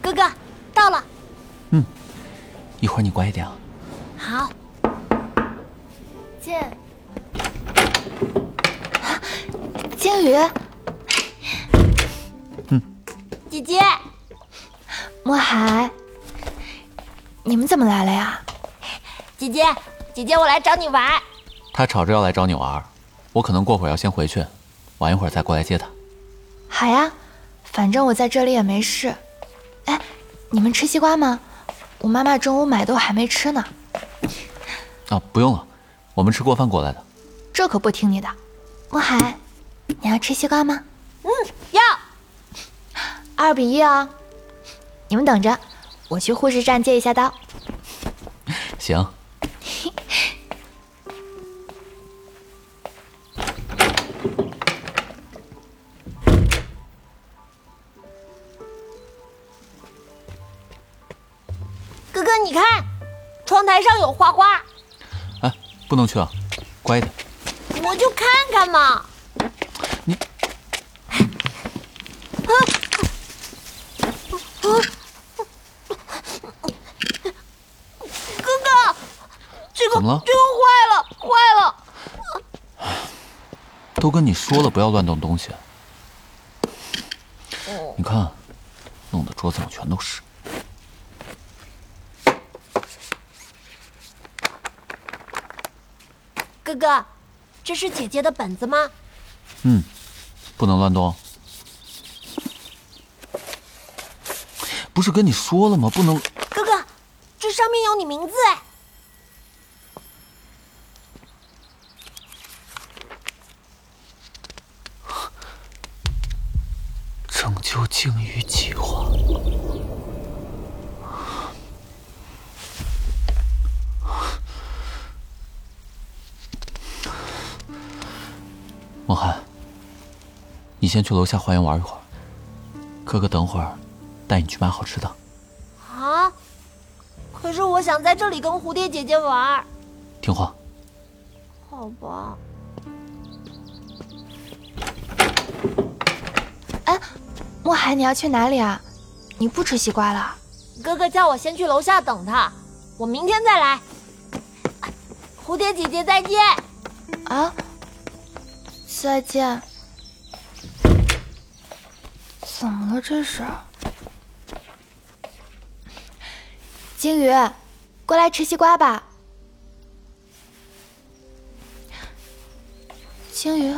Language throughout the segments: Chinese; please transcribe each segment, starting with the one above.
哥哥，到了。嗯，一会儿你乖一点啊。好。剑，金鱼，嗯，姐姐，墨海，你们怎么来了呀？姐姐，姐姐，我来找你玩。他吵着要来找你玩，我可能过会儿要先回去，晚一会儿再过来接他。好呀，反正我在这里也没事。哎，你们吃西瓜吗？我妈妈中午买的，我还没吃呢。啊，不用了，我们吃过饭过来的。这可不听你的，墨海，你要吃西瓜吗？嗯，要。二比一啊，你们等着，我去护士站借一下刀。行。你看，窗台上有花花。哎，不能去啊，乖一点。我就看看嘛。你，啊，啊，哥哥，这个怎么了？这个坏了，坏了。都跟你说了不要乱动东西。你看，弄得桌子上全都是。哥哥，这是姐姐的本子吗？嗯，不能乱动。不是跟你说了吗？不能。哥哥，这上面有你名字哎。你先去楼下花园玩一会儿，哥哥等会儿带你去买好吃的。啊！可是我想在这里跟蝴蝶姐姐玩。听话。好吧。哎，墨海，你要去哪里啊？你不吃西瓜了？哥哥叫我先去楼下等他，我明天再来。蝴蝶姐姐再见。啊？再见。怎么了这是？鲸鱼，过来吃西瓜吧。鲸鱼，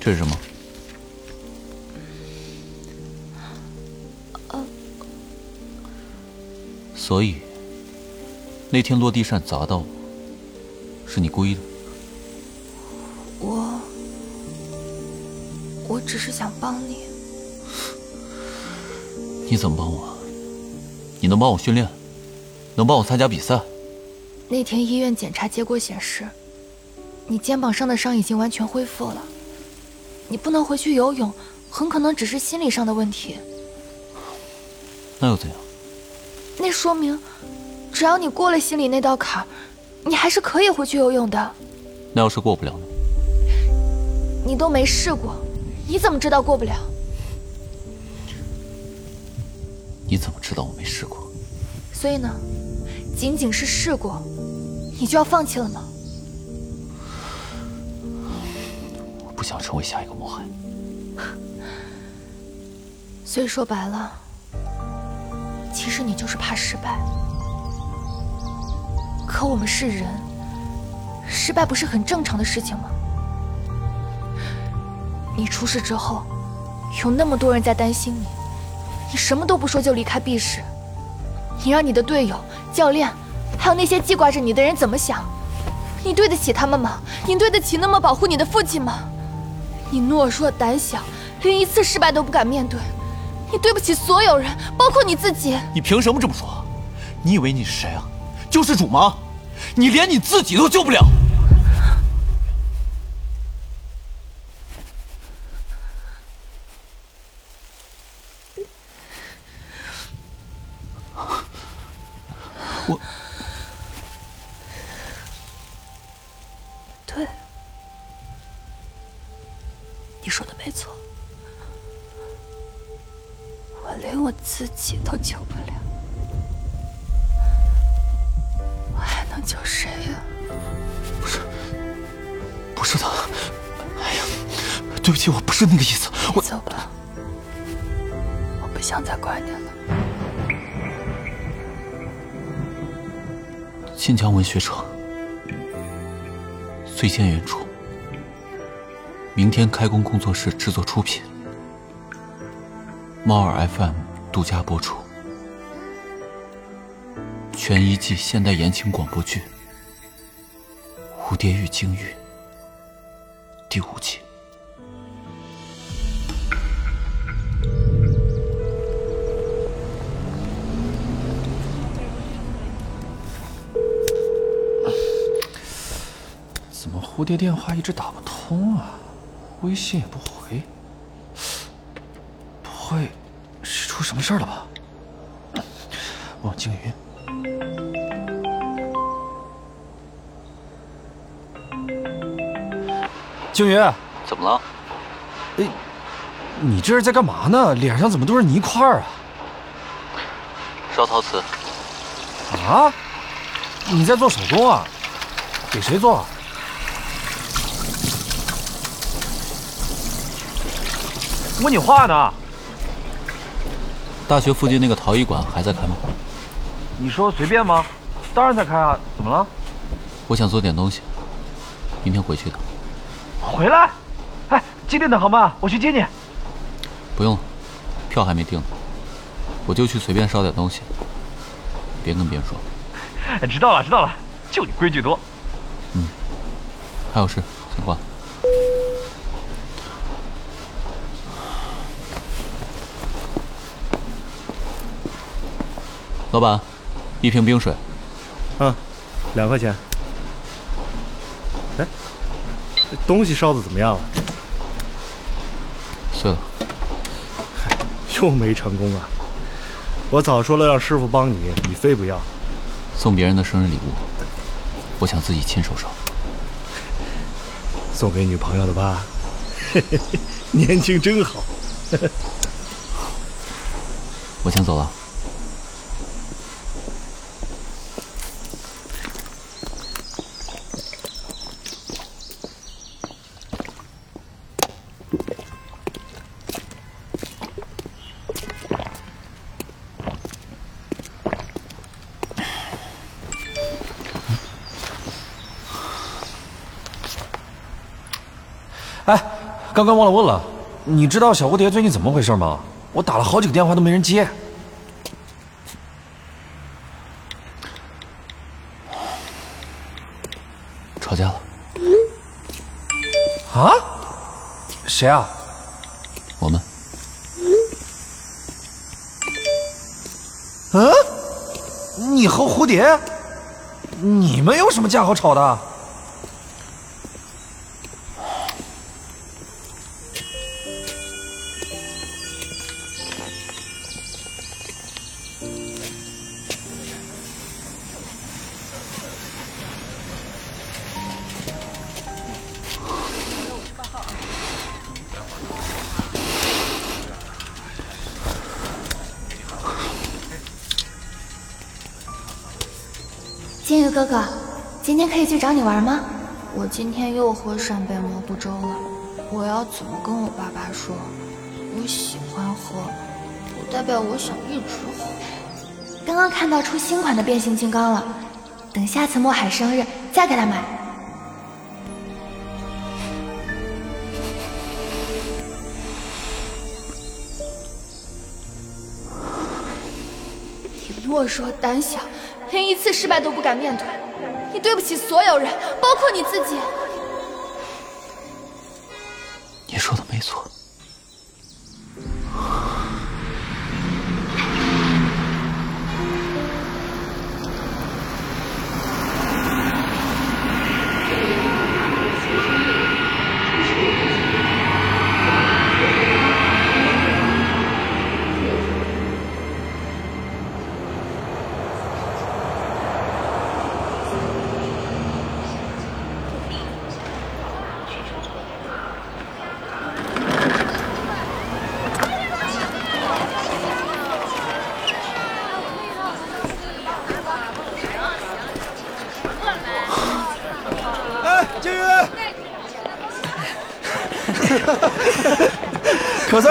这是什么？呃，所以。那天落地扇砸到我，是你故意的。只是想帮你。你怎么帮我？你能帮我训练，能帮我参加比赛。那天医院检查结果显示，你肩膀上的伤已经完全恢复了。你不能回去游泳，很可能只是心理上的问题。那又怎样？那说明。只要你过了心里那道坎儿，你还是可以回去游泳的。那要是过不了呢？你都没试过，你怎么知道过不了？你怎么知道我没试过？所以呢，仅仅是试过，你就要放弃了吗？我不想成为下一个墨海。所以说白了，其实你就是怕失败。可我们是人，失败不是很正常的事情吗？你出事之后，有那么多人在担心你，你什么都不说就离开 B 市，你让你的队友、教练，还有那些记挂着你的人怎么想？你对得起他们吗？你对得起那么保护你的父亲吗？你懦弱胆小，连一次失败都不敢面对，你对不起所有人，包括你自己。你凭什么这么说？你以为你是谁啊？救世主吗？你连你自己都救不了。你说的没错，我连我自己都救不了，我还能救谁呀？不是，不是的。哎呀，对不起，我不是那个意思。我走吧，我不想再管你了。晋江文学城，最见原著。明天开工工作室制作出品，猫耳 FM 独家播出，全一季现代言情广播剧《蝴蝶与鲸鱼》第五集。怎么蝴蝶电话一直打不通啊？微信也不回，不会是出什么事了吧？望京云，静云，怎么了？哎，你这是在干嘛呢？脸上怎么都是泥块啊？烧陶瓷。啊？你在做手工啊？给谁做？问你话呢。大学附近那个陶艺馆还在开吗？你说随便吗？当然在开啊。怎么了？我想做点东西，明天回去的。回来？哎，几点的航班？我去接你。不用了，票还没订呢。我就去随便烧点东西，别跟别人说。哎知道了，知道了，就你规矩多。嗯，还有事，先挂。老板，一瓶冰水。嗯，两块钱。哎，东西烧的怎么样了？碎了。又没成功啊！我早说了让师傅帮你，你非不要。送别人的生日礼物，我想自己亲手烧。送给女朋友的吧？年轻真好。我先走了。哎，刚刚忘了问了，你知道小蝴蝶最近怎么回事吗？我打了好几个电话都没人接。吵架了。啊？谁啊？我们。嗯？你和蝴蝶？你们有什么架好吵的？金鱼哥哥，今天可以去找你玩吗？我今天又喝扇贝蘑菇粥了，我要怎么跟我爸爸说？我喜欢喝，不代表我想一直喝。刚刚看到出新款的变形金刚了，等下次墨海生日再给他买。你莫说胆小。连一次失败都不敢面对，你对不起所有人，包括你自己。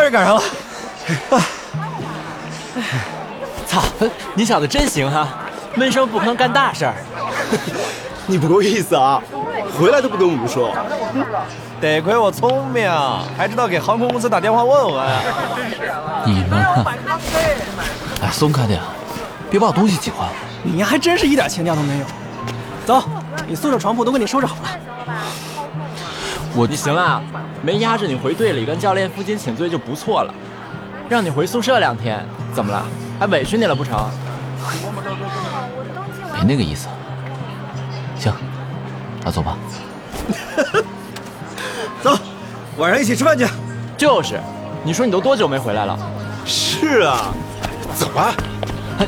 算是赶上了。操，你小子真行哈、闷声不吭干大事儿。你不够意思啊！回来都不跟我们说。得亏我聪明，还知道给航空公司打电话问问。你们啊，哎，松开点，别把我东西挤坏了。你还真是一点情调都没有。走，你宿舍床铺都给你收拾好了。我你行了，没压着你回队里跟教练负荆请罪就不错了。让你回宿舍两天，怎么了？还委屈你了不成？没那个意思。行，那走吧。走，晚上一起吃饭去。就是，你说你都多久没回来了？是啊，走吧！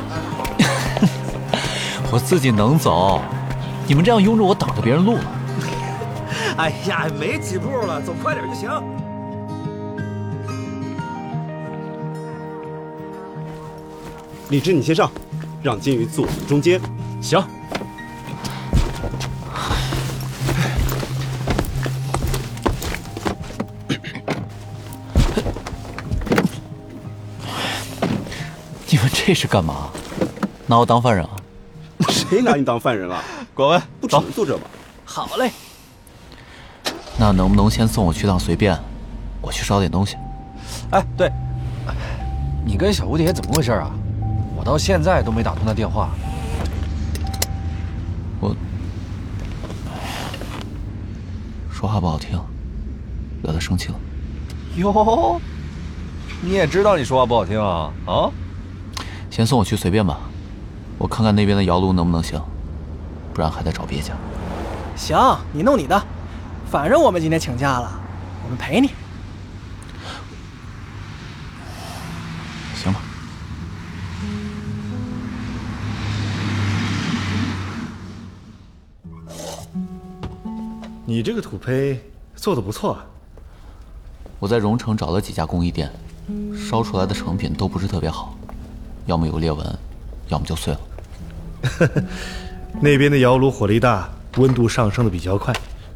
我自己能走，你们这样拥着我挡着别人路了。哎呀，没几步了，走快点就行。李志，你先上，让金鱼坐我们中间。行，你们这是干嘛？拿我当犯人啊？谁拿你当犯人了？滚问，不只能坐这吗？好嘞，那能不能先送我去趟随便？我去烧点东西。哎，对，你跟小蝴蝶怎么回事啊？我到现在都没打通他电话。我说话不好听，惹他生气了。哟，你也知道你说话不好听啊？啊？先送我去随便吧，我看看那边的窑炉能不能行，不然还得找别家。行，你弄你的，反正我们今天请假了，我们陪你。行吧。你这个土坯做的不错啊。我在荣城找了几家工艺店，烧出来的成品都不是特别好，要么有裂纹，要么就碎了。那边的窑炉火力大，温度上升的比较快。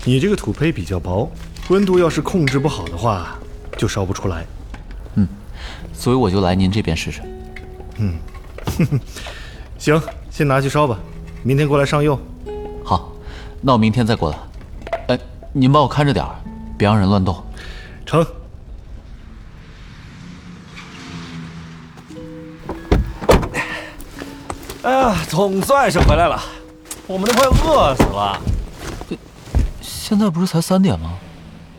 你这个土坯比较薄，温度要是控制不好的话，就烧不出来。嗯所以我就来您这边试试。嗯行，先拿去烧吧，明天过来上釉。好，那我明天再过来。哎，您帮我看着点儿，别让人乱动。成。哎呀，总算是回来了，我们都快饿死了。现在不是才三点吗？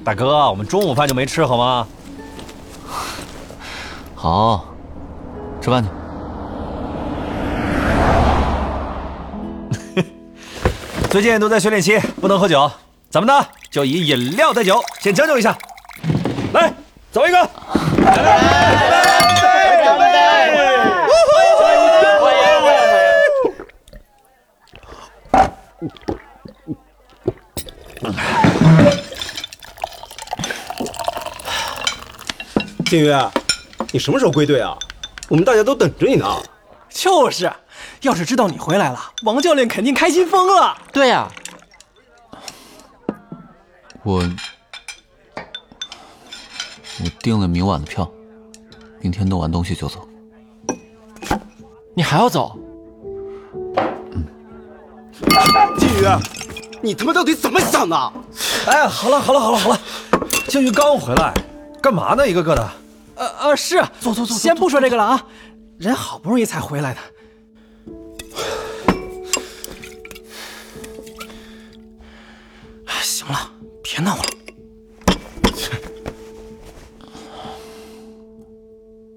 大哥，我们中午饭就没吃好吗？好，吃饭去。最近都在训练期，不能喝酒，咱们呢就以饮料代酒，先将就一下。来，走一个。金鱼，你什么时候归队啊？我们大家都等着你呢。就是，要是知道你回来了，王教练肯定开心疯了。对呀、我我订了明晚的票，明天弄完东西就走。你还要走？金鱼，你他妈到底怎么想的？哎，好了好了好了好了，静瑜刚回来，干嘛呢？一个个的。呃呃，是，坐坐坐先不说这个了啊，人好不容易才回来的。哎行了，别闹了。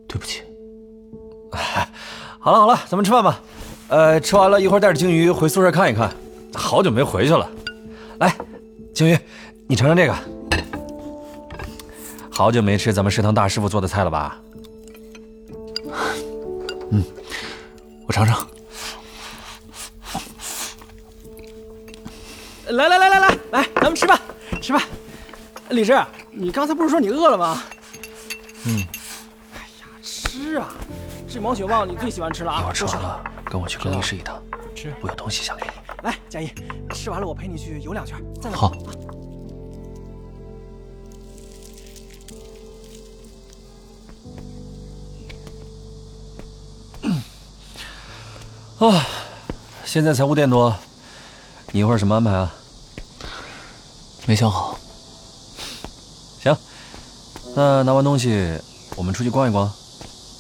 对不起，好了好了，咱们吃饭吧。呃，吃完了一会儿带着鲸鱼回宿舍看一看，好久没回去了。来，鲸鱼，你尝尝这个。好久没吃咱们食堂大师傅做的菜了吧？嗯我尝尝。来来来来来来，咱们吃吧吃吧。李志，你刚才不是说你饿了吗？嗯。哎呀，吃啊！这毛血旺你最喜欢吃了啊！一会儿吃多吃完了，跟我去更衣室一趟。吃我有东西想给你。来，佳怡，吃完了我陪你去游两圈，再来。好。啊，现在才五点多，你一会儿什么安排啊？没想好。行，那拿完东西，我们出去逛一逛。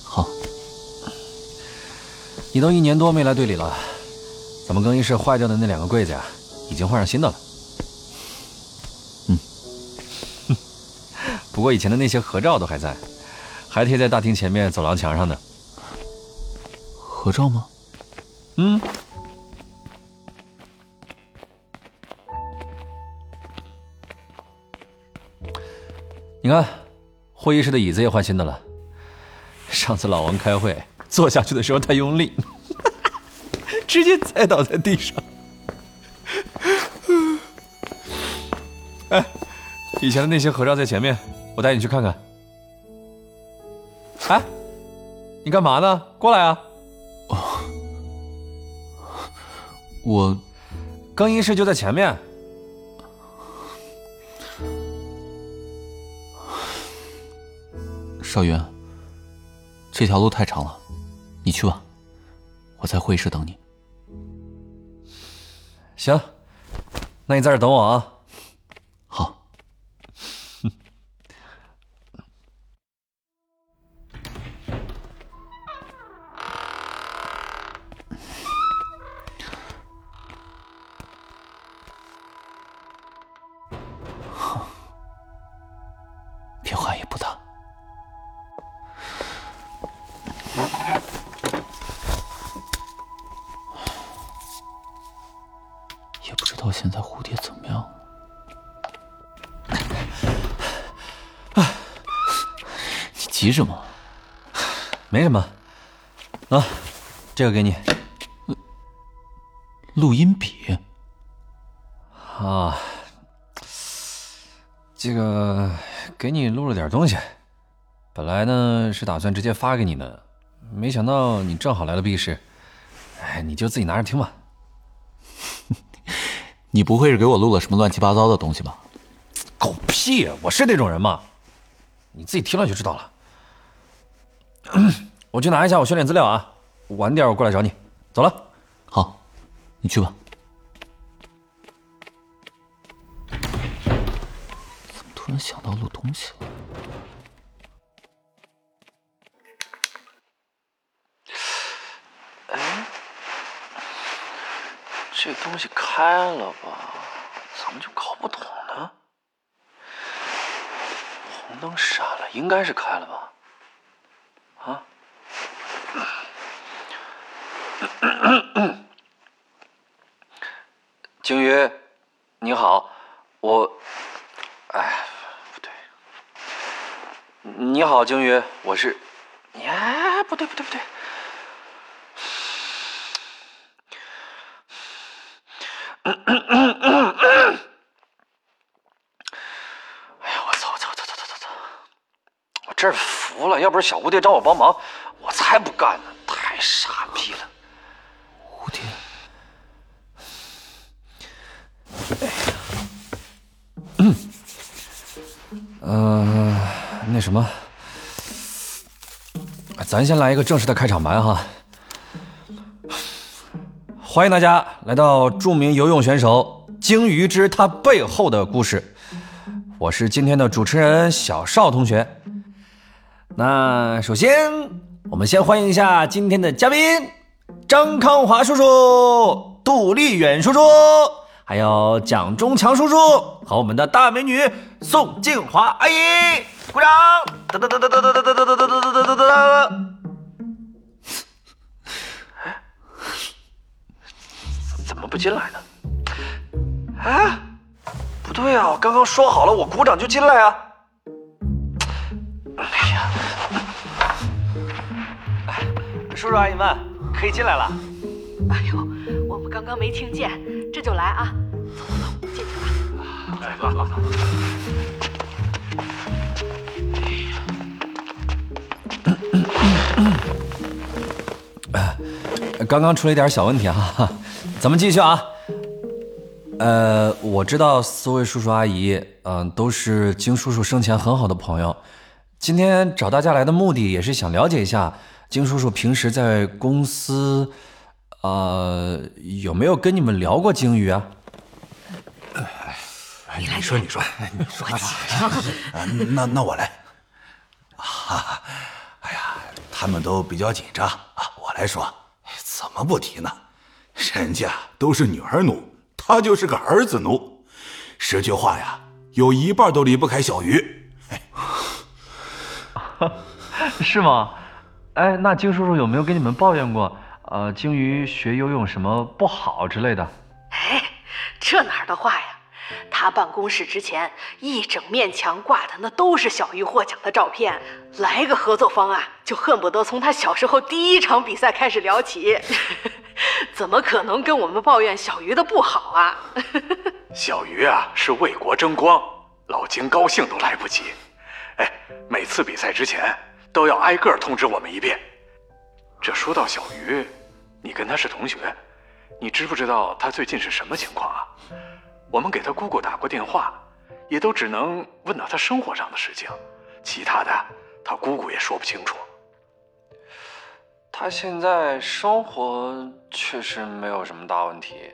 好。你都一年多没来队里了，咱们更衣室坏掉的那两个柜子呀，已经换上新的了。嗯。不过以前的那些合照都还在，还贴在大厅前面走廊墙上呢。合照吗？嗯。你看，会议室的椅子也换新的了。上次老王开会坐下去的时候太用力，直接栽倒在地上。哎，以前的那些合照在前面，我带你去看看。哎，你干嘛呢？过来啊！我，更衣室就在前面。少云，这条路太长了，你去吧，我在会议室等你。行，那你在这等我啊。急什么？没什么。啊，这个给你。录音笔。啊，这个给你录了点东西。本来呢是打算直接发给你的，没想到你正好来了 B 市，哎，你就自己拿着听吧。你不会是给我录了什么乱七八糟的东西吧？狗屁！我是那种人吗？你自己听了就知道了。我去拿一下我训练资料啊，晚点我过来找你。走了。好，你去吧。怎么突然想到录东西了？哎，这东西开了吧？怎么就搞不懂呢？红灯闪了，应该是开了吧？啊？鲸鱼，你好，我……哎，不对。你好，鲸鱼，我是……哎，不对，不对，不对。哎呀，我操！我操！操！操！操！操！我真是服了，要不是小蝴蝶找我帮忙，我才不干呢！太傻逼了。蝴蝶，嗯，那什么，咱先来一个正式的开场白哈。欢迎大家来到著名游泳选手鲸鱼之他背后的故事。我是今天的主持人小邵同学。那首先，我们先欢迎一下今天的嘉宾张康华叔叔、杜丽远叔叔，还有蒋中强叔叔和我们的大美女宋静华阿姨，鼓掌！哒哒哒哒哒哒哒哒哒哒哒哒哒哒。怎么不进来呢？哎，不对啊！刚刚说好了，我鼓掌就进来啊！叔叔阿姨们可以进来了。哎呦，我们刚刚没听见，这就来啊！走走走进去吧。来吧，好。刚刚出了一点小问题啊，咱们继续啊。呃，我知道四位叔叔阿姨，嗯、都是金叔叔生前很好的朋友。今天找大家来的目的，也是想了解一下金叔叔平时在公司，呃，有没有跟你们聊过鲸鱼啊？你说，你说，你说 那那我来。啊，哎呀，他们都比较紧张啊，我来说。怎么不提呢？人家都是女儿奴，他就是个儿子奴。十句话呀，有一半都离不开小鱼。是吗？哎，那金叔叔有没有跟你们抱怨过？呃，鲸鱼学游泳什么不好之类的？哎，这哪儿的话呀！他办公室之前一整面墙挂的那都是小鱼获奖的照片，来个合作方案就恨不得从他小时候第一场比赛开始聊起。怎么可能跟我们抱怨小鱼的不好啊？小鱼啊是为国争光，老金高兴都来不及。哎，每次比赛之前都要挨个通知我们一遍。这说到小鱼，你跟他是同学，你知不知道他最近是什么情况啊？我们给他姑姑打过电话，也都只能问到他生活上的事情，其他的他姑姑也说不清楚。他现在生活确实没有什么大问题，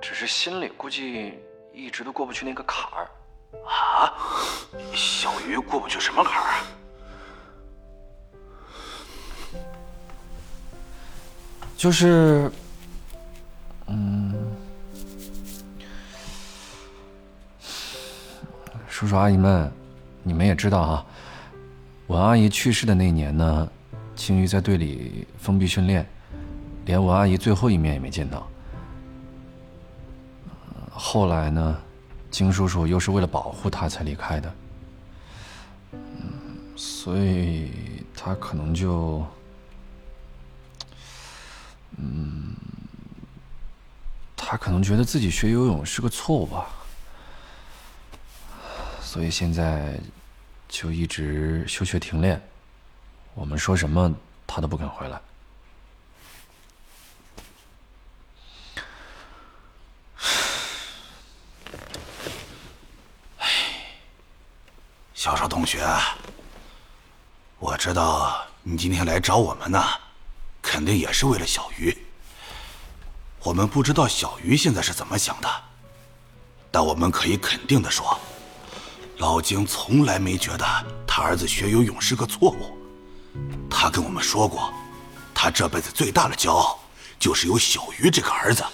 只是心里估计一直都过不去那个坎儿。啊，小鱼过不去什么坎儿啊？就是，嗯。叔叔阿姨们，你们也知道啊，文阿姨去世的那年呢，青鱼在队里封闭训练，连文阿姨最后一面也没见到。后来呢，金叔叔又是为了保护他才离开的，所以他可能就，他可能觉得自己学游泳是个错误吧。所以现在就一直休学停练，我们说什么他都不肯回来。小邵同学，我知道你今天来找我们呢，肯定也是为了小鱼。我们不知道小鱼现在是怎么想的，但我们可以肯定的说。老金从来没觉得他儿子学游泳是个错误，他跟我们说过，他这辈子最大的骄傲就是有小鱼这个儿子。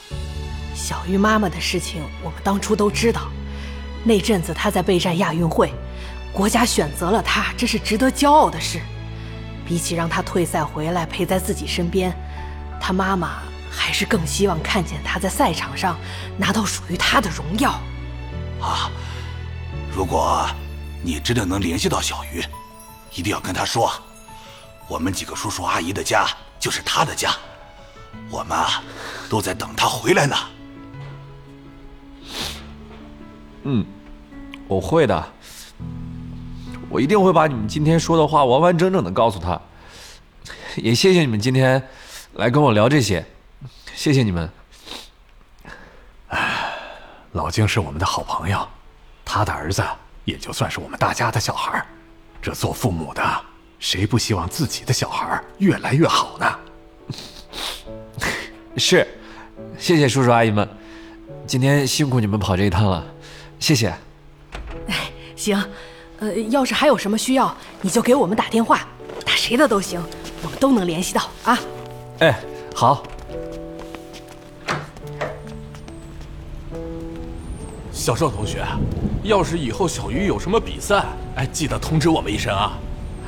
小鱼妈妈的事情我们当初都知道，那阵子他在备战亚运会，国家选择了他，这是值得骄傲的事。比起让他退赛回来陪在自己身边，他妈妈还是更希望看见他在赛场上拿到属于他的荣耀。啊。如果你真的能联系到小鱼，一定要跟他说，我们几个叔叔阿姨的家就是他的家，我们啊都在等他回来呢。嗯，我会的，我一定会把你们今天说的话完完整整的告诉他。也谢谢你们今天来跟我聊这些，谢谢你们。哎，老金是我们的好朋友。他的儿子也就算是我们大家的小孩这做父母的谁不希望自己的小孩越来越好呢？是，谢谢叔叔阿姨们，今天辛苦你们跑这一趟了，谢谢。哎，行，呃，要是还有什么需要，你就给我们打电话，打谁的都行，我们都能联系到啊。哎，好。小邵同学，要是以后小鱼有什么比赛，哎，记得通知我们一声啊。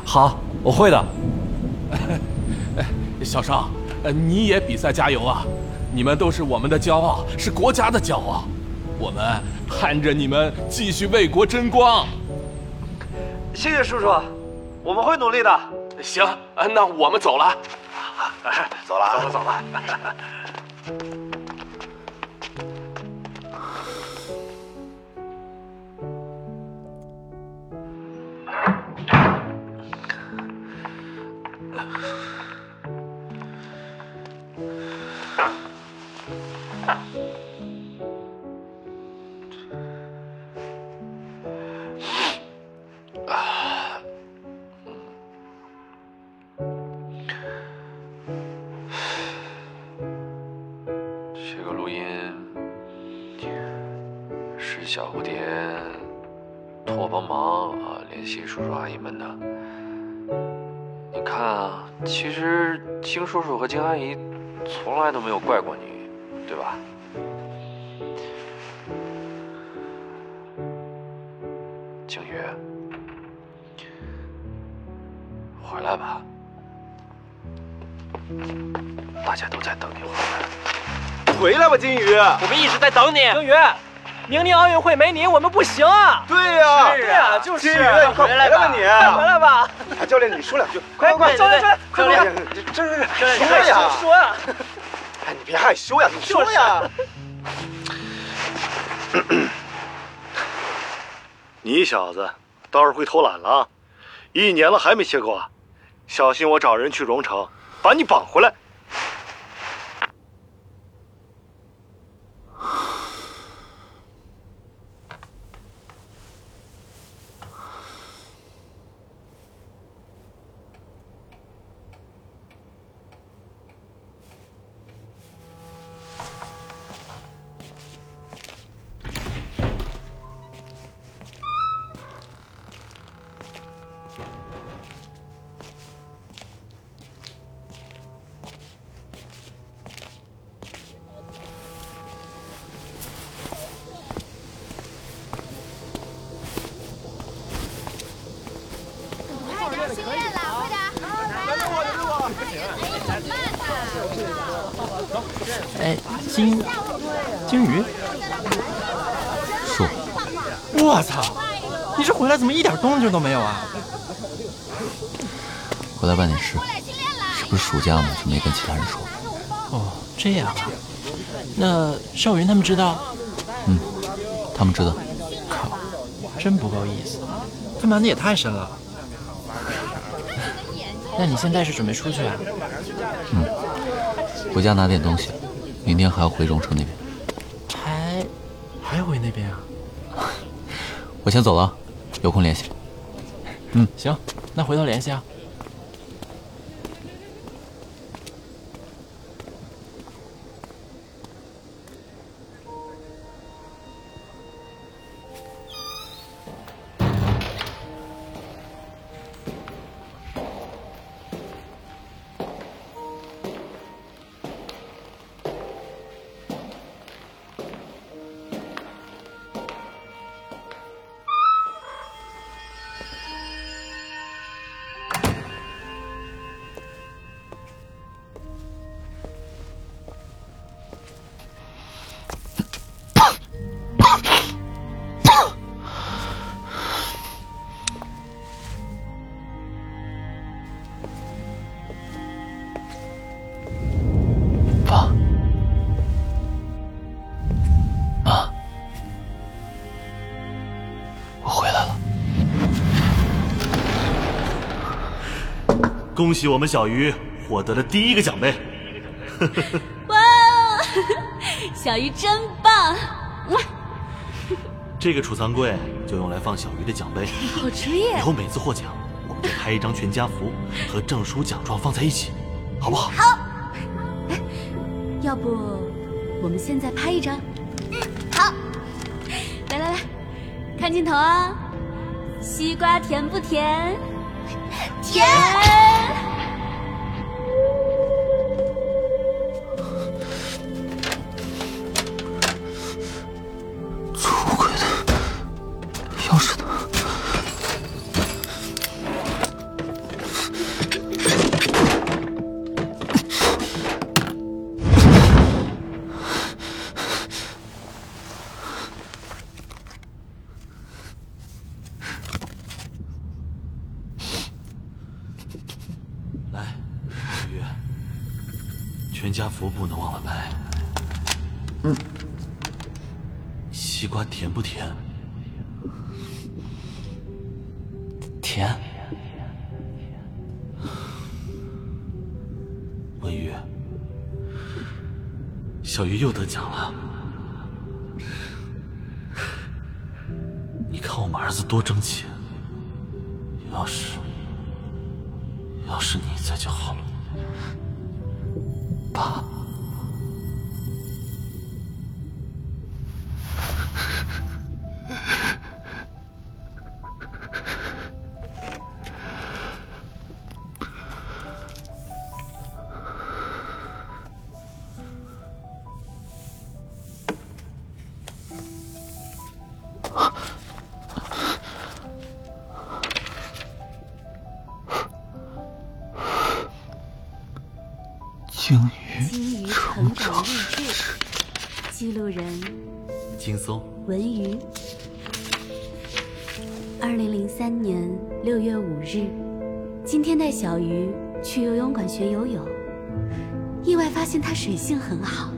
好，我会的。哎，小邵，呃，你也比赛加油啊！你们都是我们的骄傲，是国家的骄傲，我们盼着你们继续为国争光。谢谢叔叔，我们会努力的。行，那我们 走了。走了，走了，走了。叔叔阿姨们的。你看啊，其实金叔叔和金阿姨从来都没有怪过你，对吧？景瑜，回来吧，大家都在等你回来。回来吧，金鱼！我们一直在等你。景宇，明年奥运会没你我们不行啊！对呀，是啊，就是快回来吧，你快回来吧！哎教练，你说两句，快快快！教练，教练，这是说呀，说呀！哎，你别害羞呀，你说呀！你小子倒是会偷懒了啊！一年了还没歇够啊，小心我找人去荣城把你绑回来。哎，金金鱼，树，我操！你这回来怎么一点动静都没有啊？回来办点事，是不是暑假嘛，就没跟其他人说。哦，这样啊。那少云他们知道？嗯，他们知道。靠，真不够意思，他瞒的也太深了。那你现在是准备出去啊？嗯，回家拿点东西，明天还要回荣城那边。还还回那边啊？我先走了，有空联系。嗯，行，那回头联系啊。恭喜我们小鱼获得了第一个奖杯。哇，小鱼真棒！哇，这个储藏柜就用来放小鱼的奖杯。好主意以后每次获奖，我们就拍一张全家福和证书、奖状放在一起，好不好？好。要不我们现在拍一张？嗯，好。来来来，看镜头啊！西瓜甜不甜？甜。我不能忘了拍。嗯。西瓜甜不甜？甜。文玉，小鱼又得奖了。你看我们儿子多争气。鲸鱼成长日志，记录人金松，文鱼。二零零三年六月五日，今天带小鱼去游泳馆学游泳，意外发现它水性很好，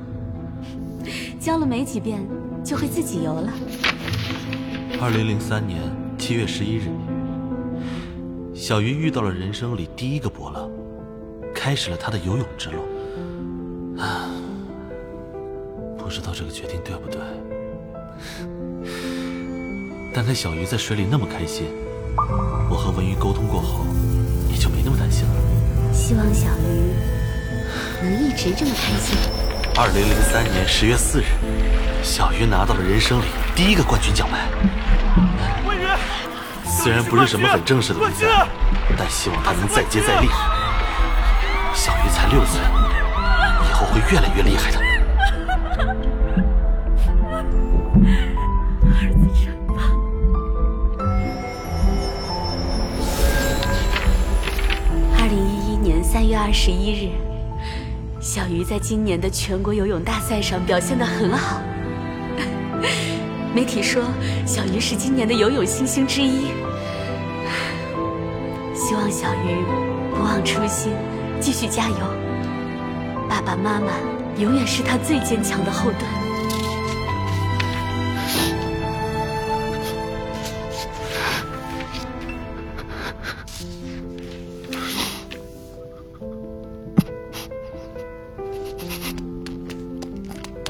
教了没几遍就会自己游了。二零零三年七月十一日，小鱼遇到了人生里第一个伯乐，开始了他的游泳之路。啊，不知道这个决定对不对，但看小鱼在水里那么开心，我和文鱼沟通过后，也就没那么担心了。希望小鱼能一直这么开心。二零零三年十月四日，小鱼拿到了人生里第一个冠军奖牌。文鱼虽然不是什么很正式的比赛，但希望他能再接再厉。小鱼才六岁，以后会越来越厉害的。儿子真棒！二零一一年三月二十一日，小鱼在今年的全国游泳大赛上表现得很好。媒体说，小鱼是今年的游泳新星之一。希望小鱼不忘初心，继续加油。爸爸妈妈永远是他最坚强的后盾。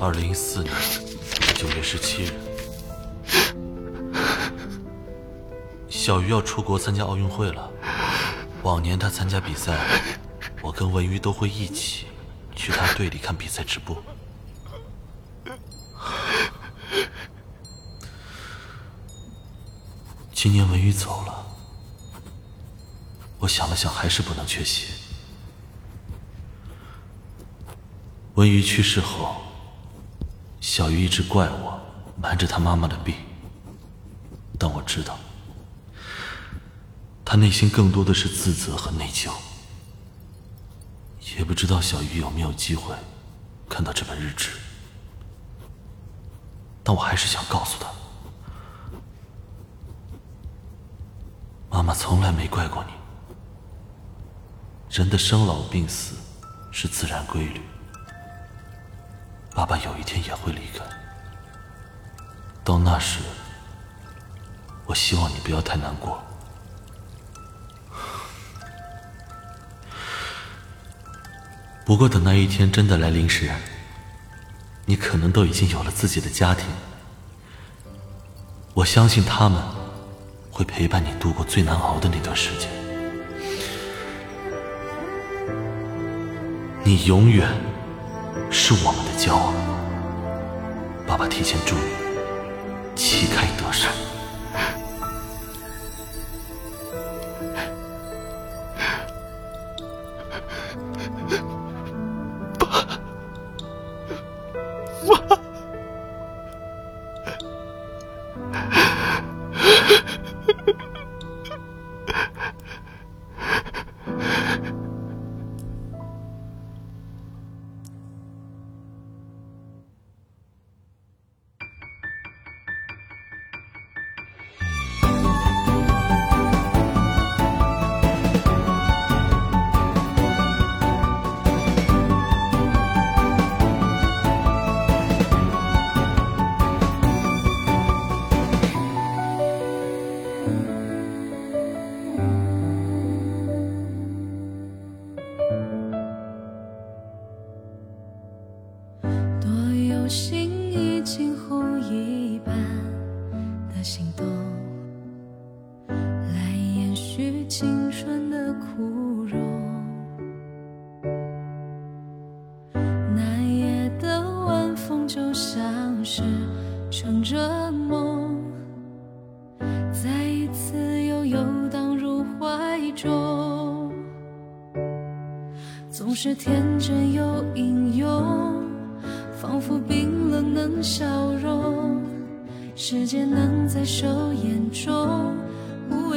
二零一四年九月十七日，小鱼要出国参加奥运会了。往年他参加比赛，我跟文鱼都会一起去他队里看比赛直播。今年文宇走了，我想了想，还是不能缺席。文宇去世后，小鱼一直怪我瞒着他妈妈的病，但我知道，他内心更多的是自责和内疚。也不知道小鱼有没有机会看到这本日志，但我还是想告诉他，妈妈从来没怪过你。人的生老病死是自然规律。爸爸有一天也会离开，到那时，我希望你不要太难过。不过等那一天真的来临时，你可能都已经有了自己的家庭，我相信他们会陪伴你度过最难熬的那段时间。你永远。是我们的骄傲，爸爸提前祝你旗开得胜。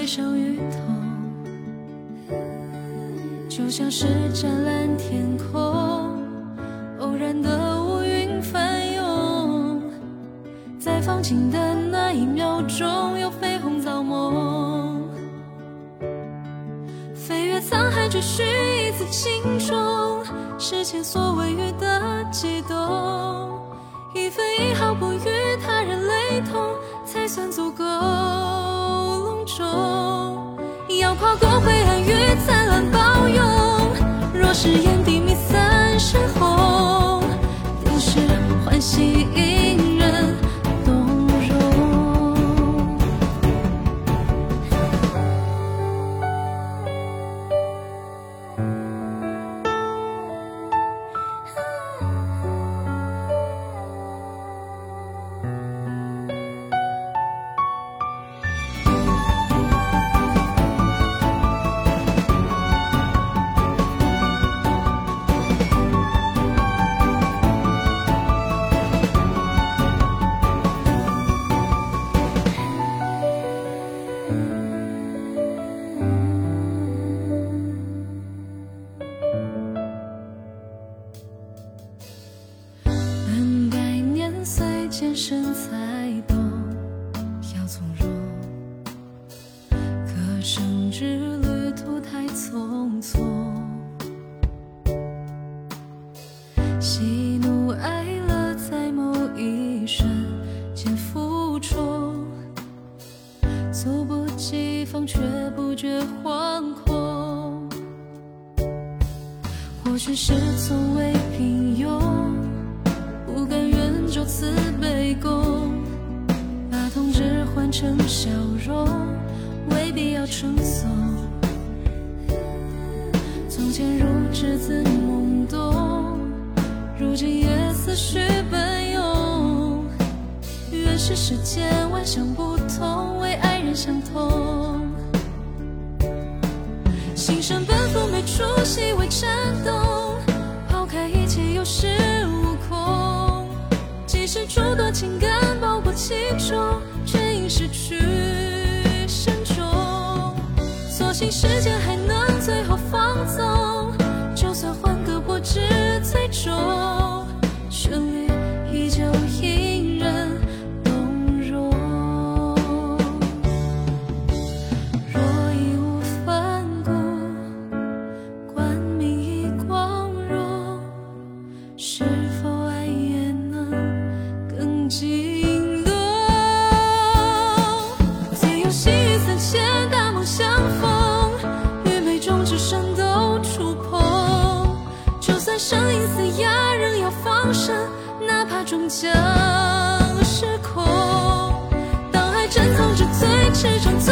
上与痛，就像是湛蓝天空，偶然的乌云翻涌，在放晴的那一秒钟，又绯红造梦。飞越沧海，追寻一次轻重，是前所未遇的悸动。一分一毫不与他人雷同，才算足够跨过灰暗与残却因失去慎重。所幸时间还能最后放纵，就算换个波折最终，终将失控。当爱珍藏着最执着、最